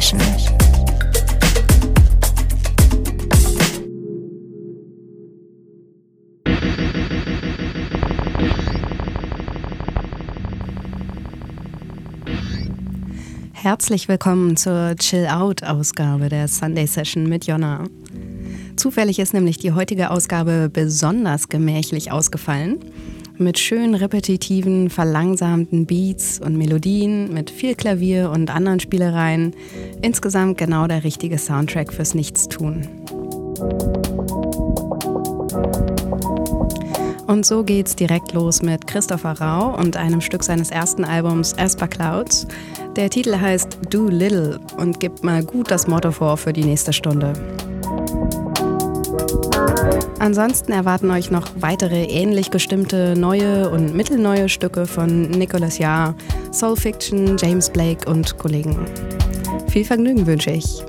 Session. Herzlich willkommen zur Chill-Out-Ausgabe der Sunday Session mit Jonna. Zufällig ist nämlich die heutige Ausgabe besonders gemächlich ausgefallen mit schön repetitiven, verlangsamten Beats und Melodien, mit viel Klavier und anderen Spielereien. Insgesamt genau der richtige Soundtrack fürs Nichtstun. Und so geht's direkt los mit Christopher Rau und einem Stück seines ersten Albums Asper Clouds. Der Titel heißt Do Little und gibt mal gut das Motto vor für die nächste Stunde. Ansonsten erwarten euch noch weitere ähnlich gestimmte neue und mittelneue Stücke von Nicholas Jahr, Soul Fiction, James Blake und Kollegen. Viel Vergnügen wünsche ich.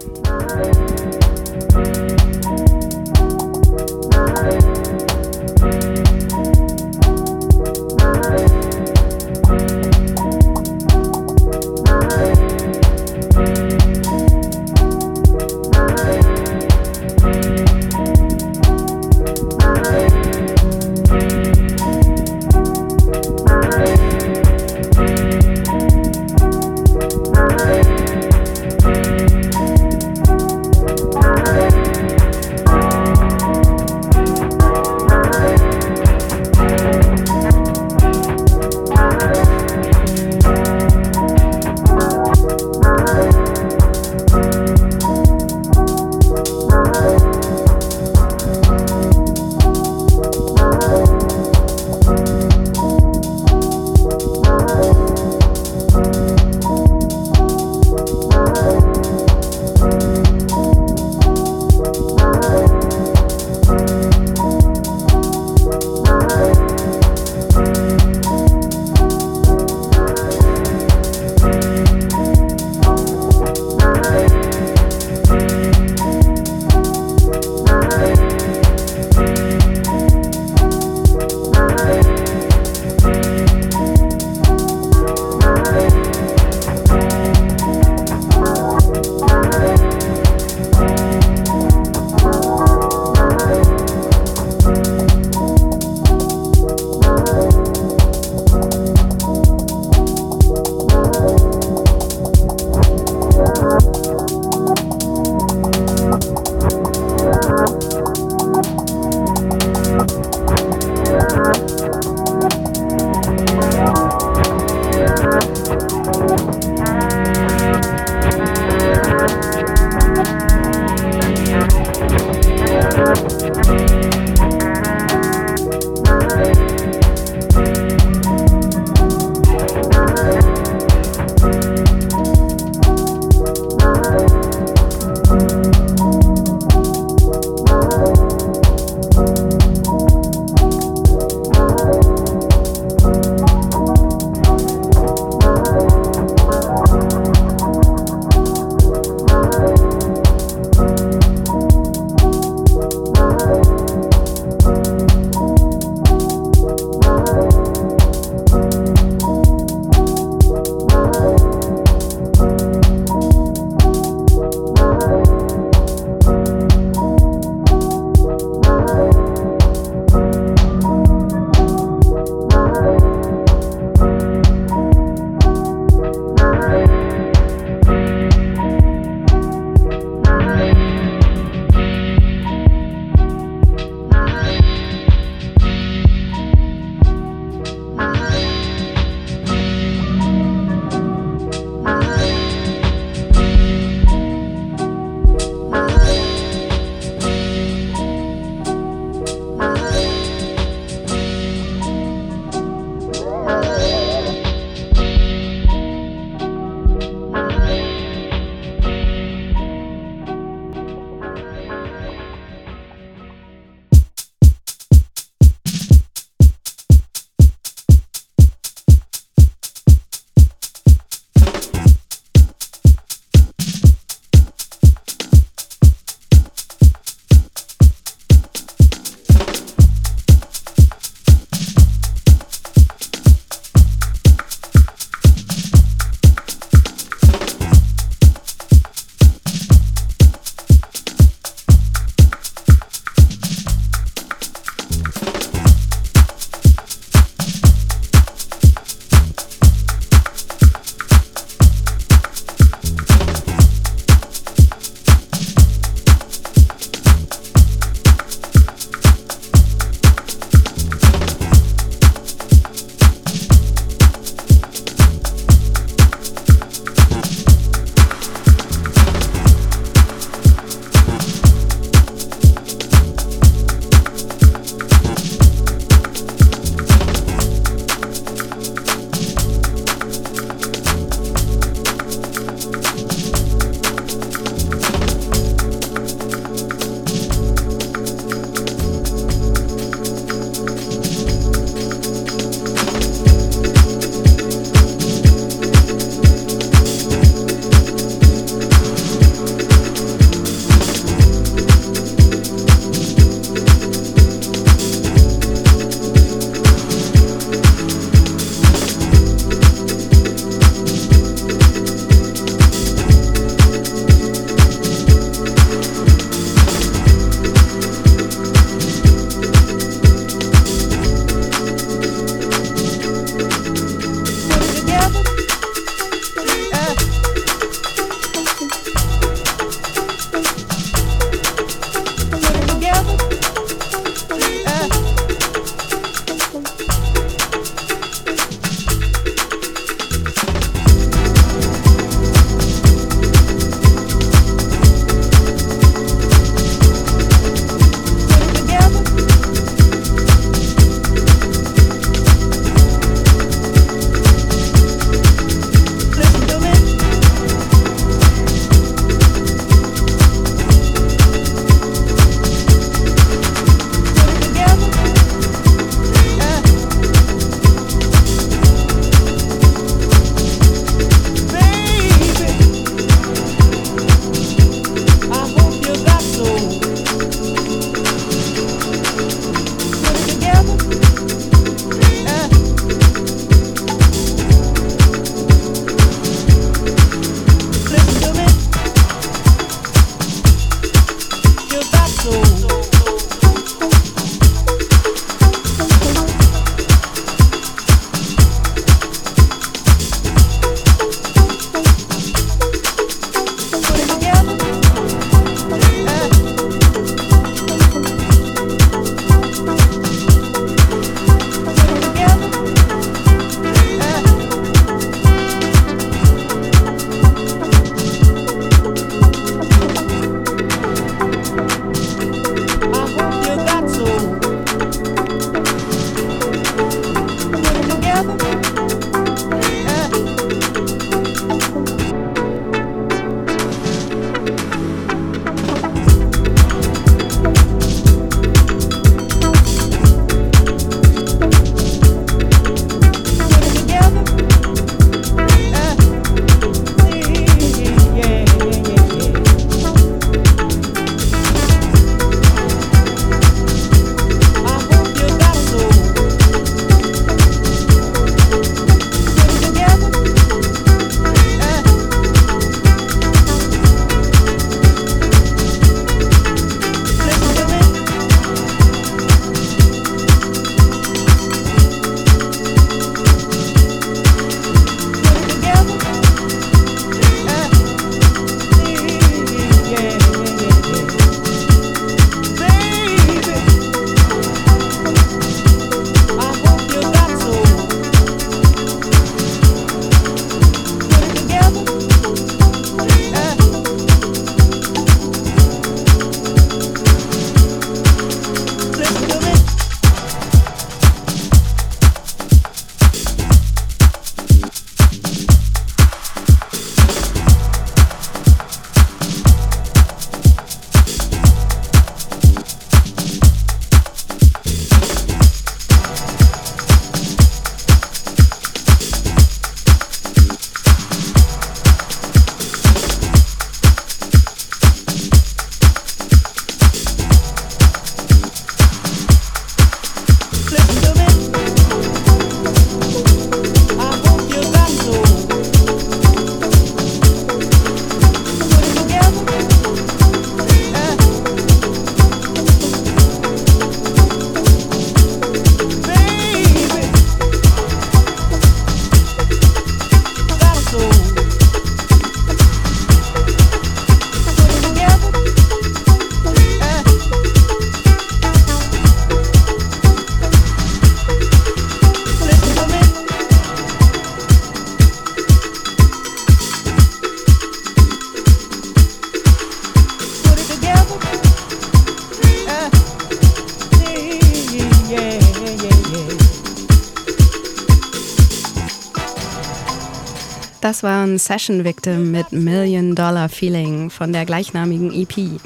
Das war ein Session Victim mit Million Dollar Feeling von der gleichnamigen EP.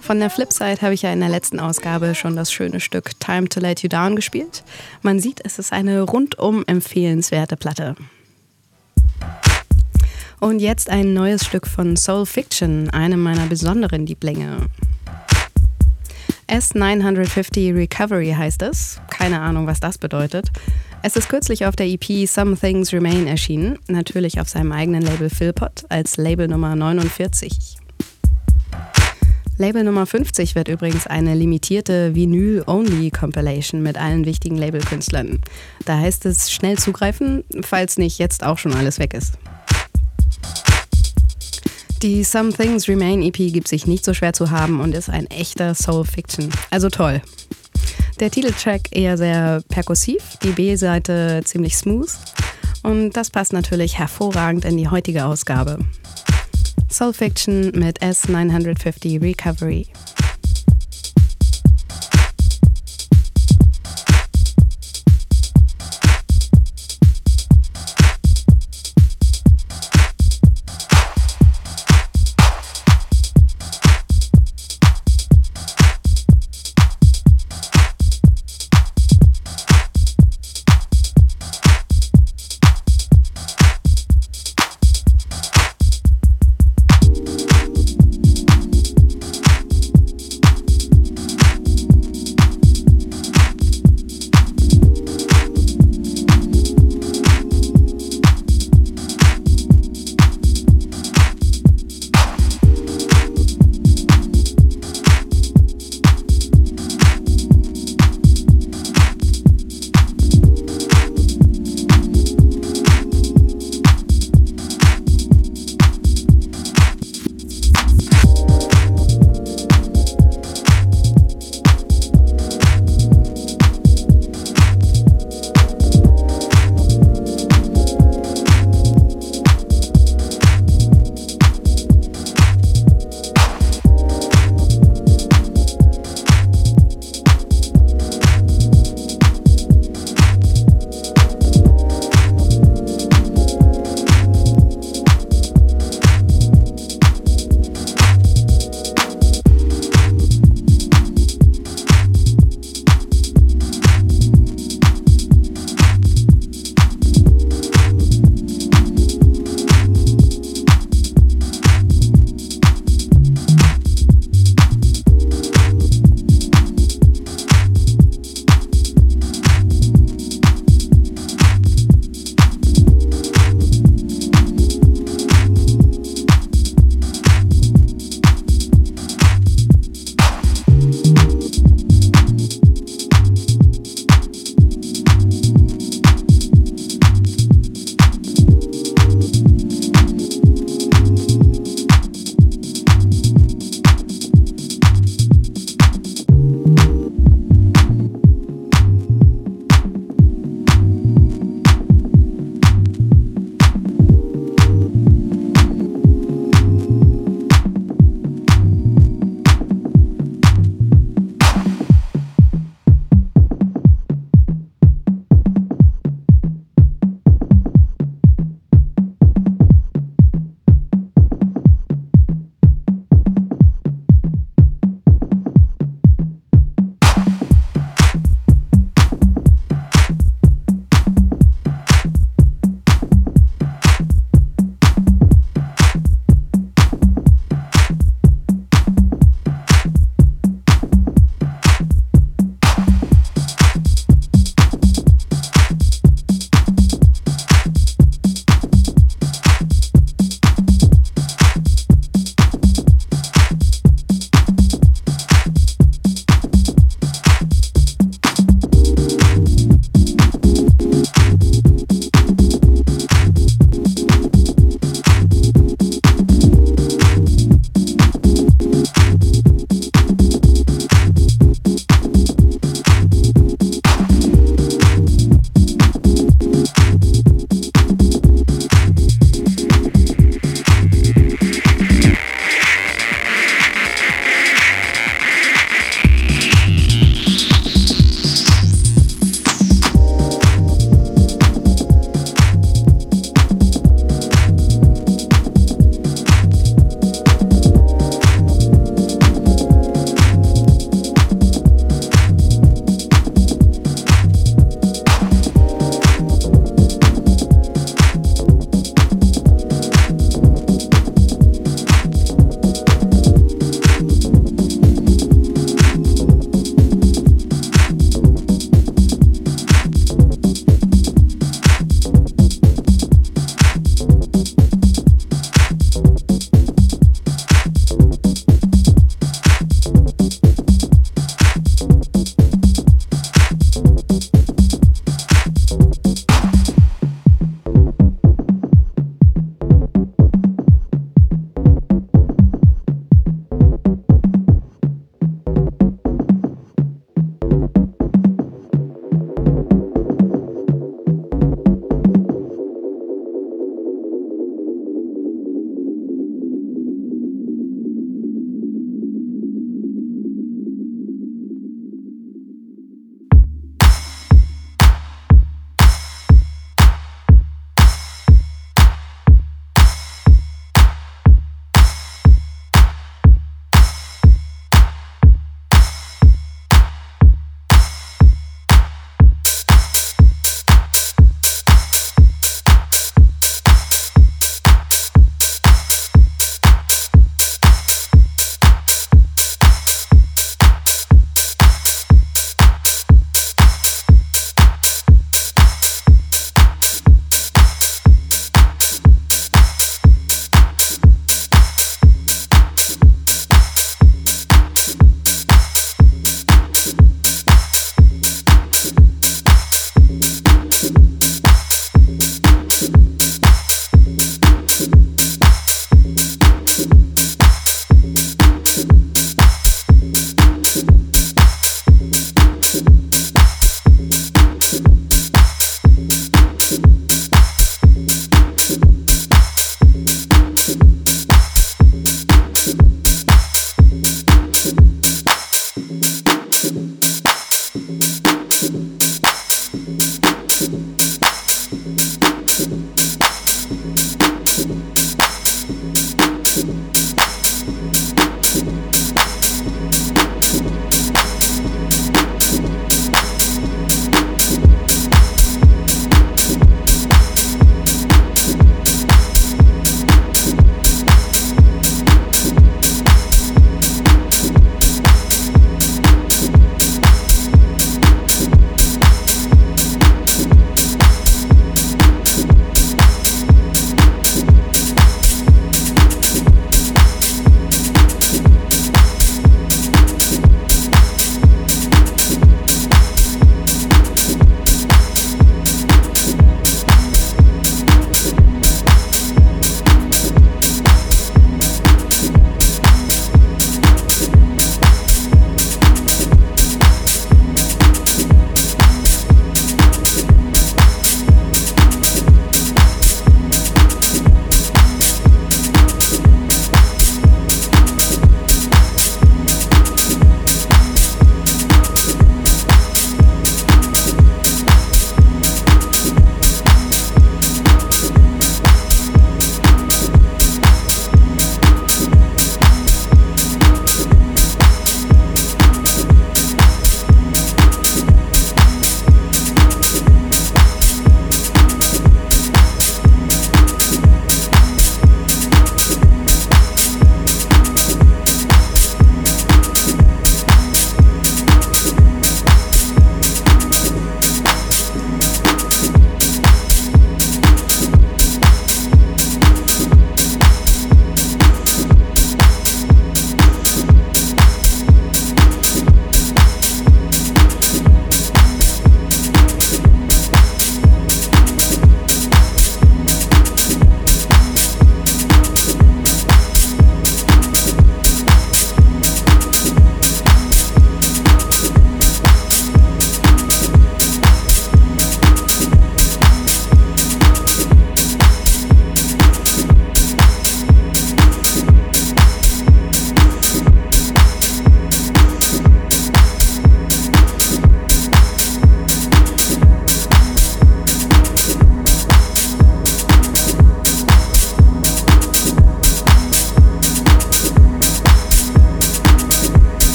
Von der Flipside habe ich ja in der letzten Ausgabe schon das schöne Stück Time to Let You Down gespielt. Man sieht, es ist eine rundum empfehlenswerte Platte. Und jetzt ein neues Stück von Soul Fiction, einem meiner besonderen Lieblinge. S950 Recovery heißt es. Keine Ahnung, was das bedeutet. Es ist kürzlich auf der EP Some Things Remain erschienen, natürlich auf seinem eigenen Label Philpot als Label Nummer 49. Label Nummer 50 wird übrigens eine limitierte Vinyl-Only-Compilation mit allen wichtigen Labelkünstlern. Da heißt es schnell zugreifen, falls nicht jetzt auch schon alles weg ist. Die Some Things Remain EP gibt sich nicht so schwer zu haben und ist ein echter Soul Fiction. Also toll. Der Titeltrack eher sehr perkussiv, die B-Seite ziemlich smooth und das passt natürlich hervorragend in die heutige Ausgabe. Soul Fiction mit S950 Recovery.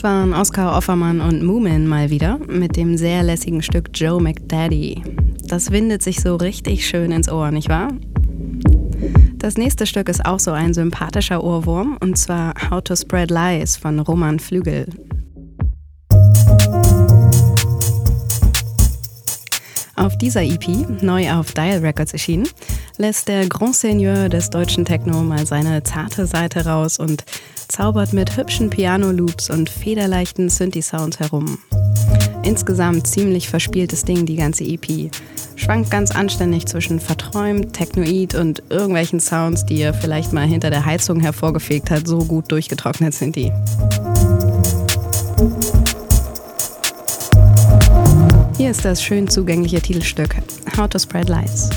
Das waren Oscar Offermann und Moomin mal wieder mit dem sehr lässigen Stück Joe McDaddy. Das windet sich so richtig schön ins Ohr, nicht wahr? Das nächste Stück ist auch so ein sympathischer Ohrwurm und zwar How to Spread Lies von Roman Flügel. Auf dieser EP, neu auf Dial Records erschienen, lässt der Grand Seigneur des deutschen Techno mal seine zarte Seite raus und zaubert mit hübschen Piano-Loops und federleichten Synthi-Sounds herum. Insgesamt ziemlich verspieltes Ding, die ganze EP. Schwankt ganz anständig zwischen verträumt, technoid und irgendwelchen Sounds, die ihr vielleicht mal hinter der Heizung hervorgefegt hat, so gut durchgetrocknet sind die. Hier ist das schön zugängliche Titelstück How to Spread Lights.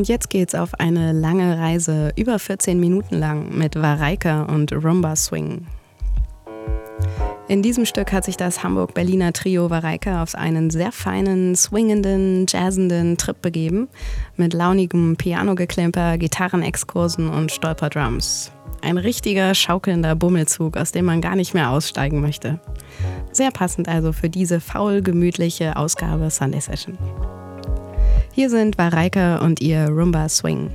Und jetzt geht's auf eine lange Reise, über 14 Minuten lang, mit Vareika und Rumba Swing. In diesem Stück hat sich das Hamburg-Berliner Trio Vareika auf einen sehr feinen, swingenden, jazzenden Trip begeben, mit launigem Pianogeklimper, Gitarrenexkursen und Stolperdrums. Ein richtiger schaukelnder Bummelzug, aus dem man gar nicht mehr aussteigen möchte. Sehr passend also für diese faul gemütliche Ausgabe Sunday Session. Hier sind Vareika und ihr Rumba Swing.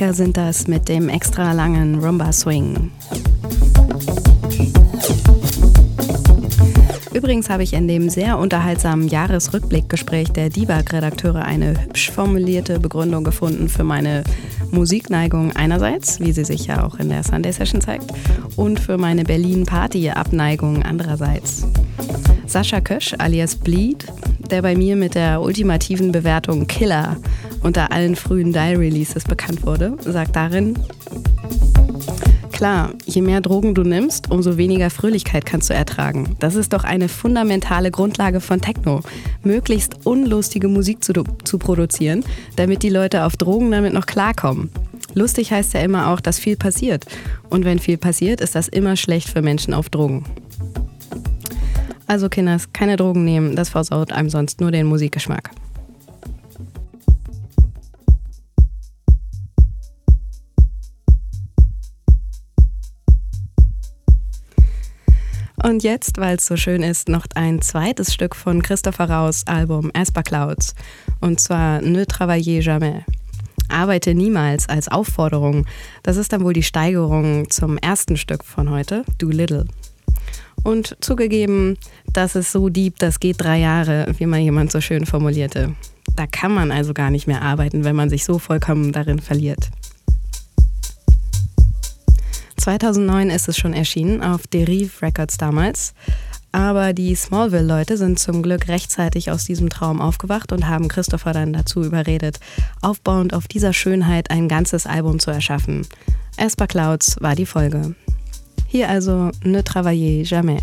Reika sind das mit dem extra langen Rumba Swing. Übrigens habe ich in dem sehr unterhaltsamen Jahresrückblickgespräch der DIVAG-Redakteure eine hübsch formulierte Begründung gefunden für meine Musikneigung einerseits, wie sie sich ja auch in der Sunday Session zeigt, und für meine Berlin-Party-Abneigung andererseits. Sascha Kösch alias Bleed, der bei mir mit der ultimativen Bewertung Killer unter allen frühen Die-Releases bekannt wurde, sagt darin, Klar, je mehr Drogen du nimmst, umso weniger Fröhlichkeit kannst du ertragen. Das ist doch eine fundamentale Grundlage von Techno. Möglichst unlustige Musik zu, zu produzieren, damit die Leute auf Drogen damit noch klarkommen. Lustig heißt ja immer auch, dass viel passiert. Und wenn viel passiert, ist das immer schlecht für Menschen auf Drogen. Also Kinders, keine Drogen nehmen, das versaut einem sonst nur den Musikgeschmack. Und jetzt, weil es so schön ist, noch ein zweites Stück von Christopher Raus Album Asper Clouds. Und zwar Ne travaillez jamais. Arbeite niemals als Aufforderung. Das ist dann wohl die Steigerung zum ersten Stück von heute, Do Little. Und zugegeben, das ist so deep, das geht drei Jahre, wie mal jemand so schön formulierte. Da kann man also gar nicht mehr arbeiten, wenn man sich so vollkommen darin verliert. 2009 ist es schon erschienen, auf Derive Records damals. Aber die Smallville-Leute sind zum Glück rechtzeitig aus diesem Traum aufgewacht und haben Christopher dann dazu überredet, aufbauend auf dieser Schönheit ein ganzes Album zu erschaffen. Esper Clouds war die Folge. Hier also Ne travaillez jamais.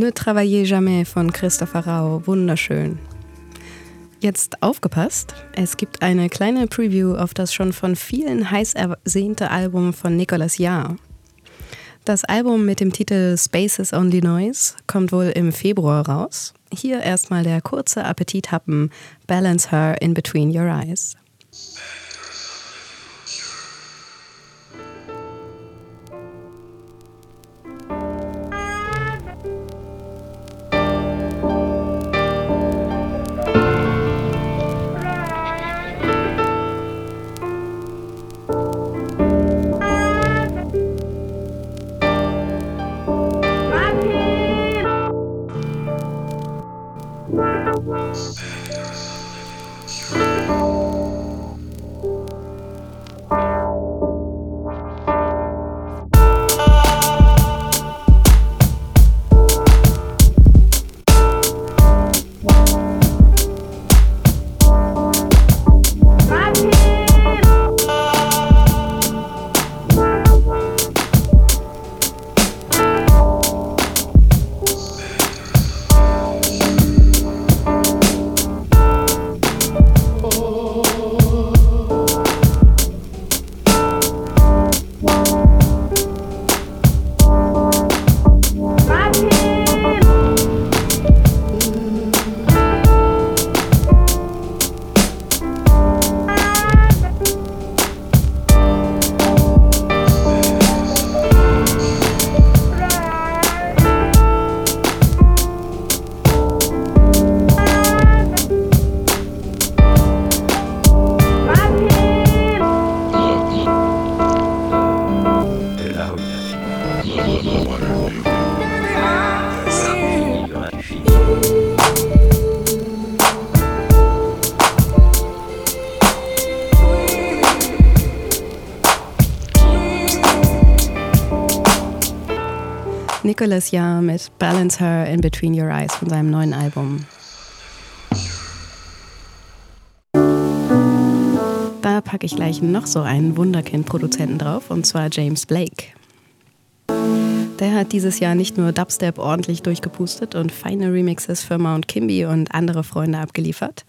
Ne travaillez jamais von Christopher Rau, wunderschön. Jetzt aufgepasst, es gibt eine kleine Preview auf das schon von vielen heiß ersehnte Album von Nicolas Jahr. Das Album mit dem Titel Spaces Only Noise kommt wohl im Februar raus. Hier erstmal der kurze Appetithappen Balance Her in Between Your Eyes. Nicolas Jahr mit Balance Her in Between Your Eyes von seinem neuen Album. Da packe ich gleich noch so einen Wunderkind-Produzenten drauf, und zwar James Blake. Der hat dieses Jahr nicht nur Dubstep ordentlich durchgepustet und feine Remixes für Mount Kimby und andere Freunde abgeliefert,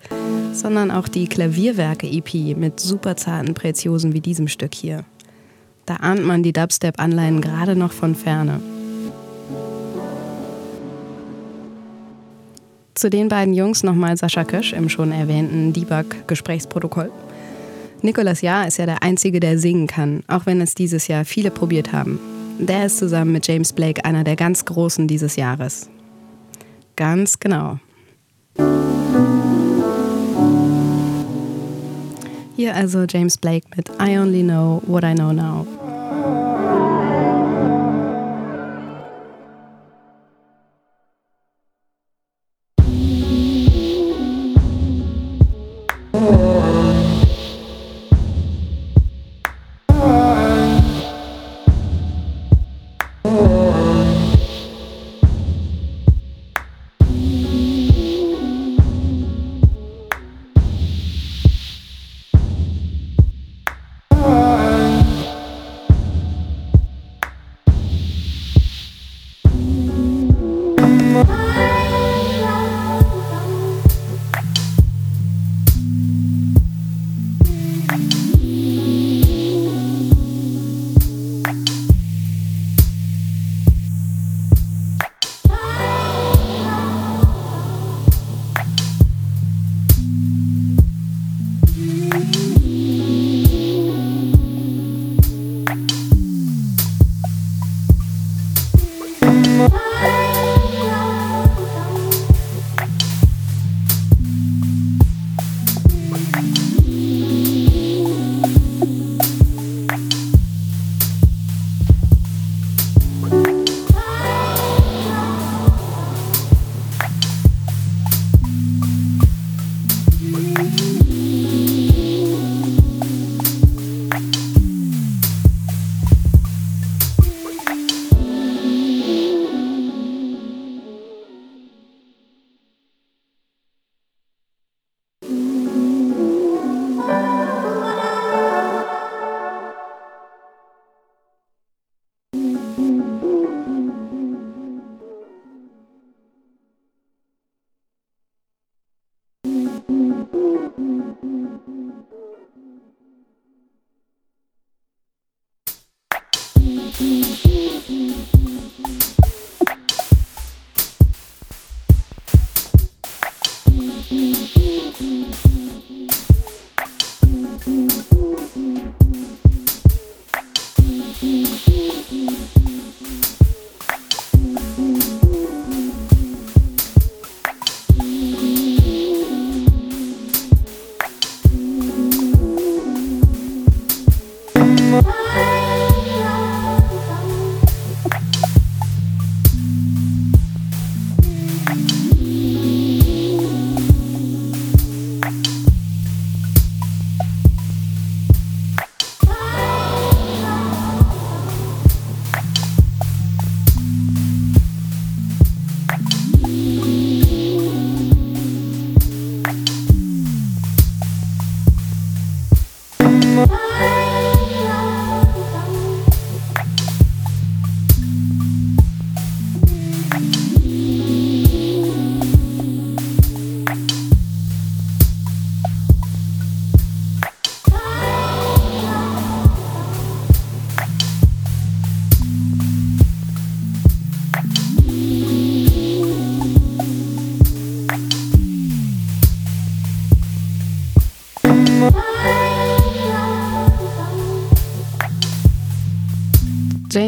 sondern auch die Klavierwerke-EP mit super zarten Preziosen wie diesem Stück hier. Da ahnt man die Dubstep-Anleihen gerade noch von ferne. Zu den beiden Jungs nochmal Sascha Kösch im schon erwähnten Debug-Gesprächsprotokoll. Nikolas Jahr ist ja der Einzige, der singen kann, auch wenn es dieses Jahr viele probiert haben. Der ist zusammen mit James Blake einer der ganz Großen dieses Jahres. Ganz genau. Hier also James Blake mit I Only Know What I Know Now.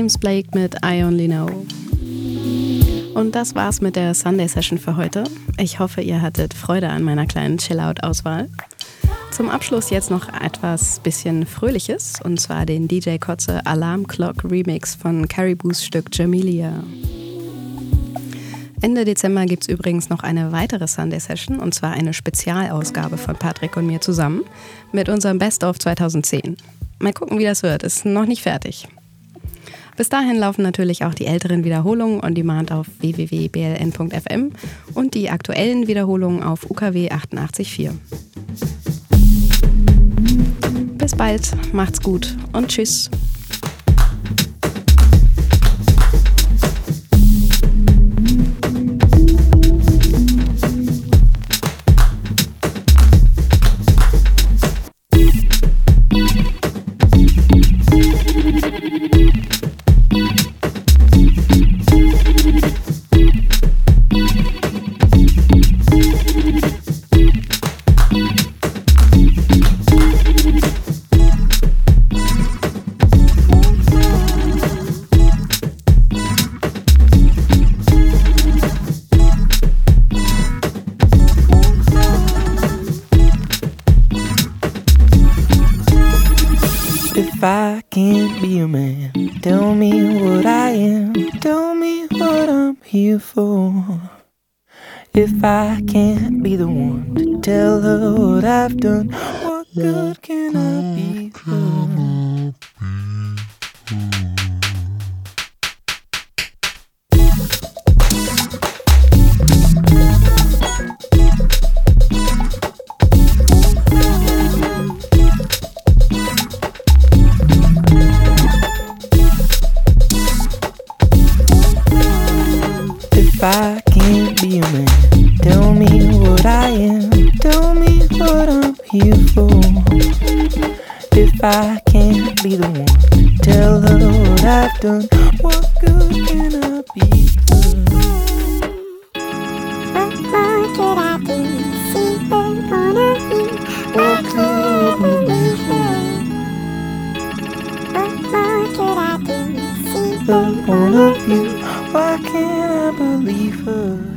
James Blake mit I Only Know. Und das war's mit der Sunday Session für heute. Ich hoffe, ihr hattet Freude an meiner kleinen Chill-Out-Auswahl. Zum Abschluss jetzt noch etwas bisschen Fröhliches, und zwar den DJ Kotze Alarm Clock Remix von Caribous Stück Jamelia. Ende Dezember gibt es übrigens noch eine weitere Sunday Session, und zwar eine Spezialausgabe von Patrick und mir zusammen mit unserem Best of 2010. Mal gucken, wie das wird. Ist noch nicht fertig. Bis dahin laufen natürlich auch die älteren Wiederholungen on demand auf www.bln.fm und die aktuellen Wiederholungen auf UKW 88.4. Bis bald, macht's gut und tschüss. If I can't be the one to tell her what I've done, what good can I be? If I can't I can't be the one tell her what I've done, what good can I be for? What more could I do? See her wanna be. Why can't I believe her? What more could I do? See her one wanna of you, why can't I believe her?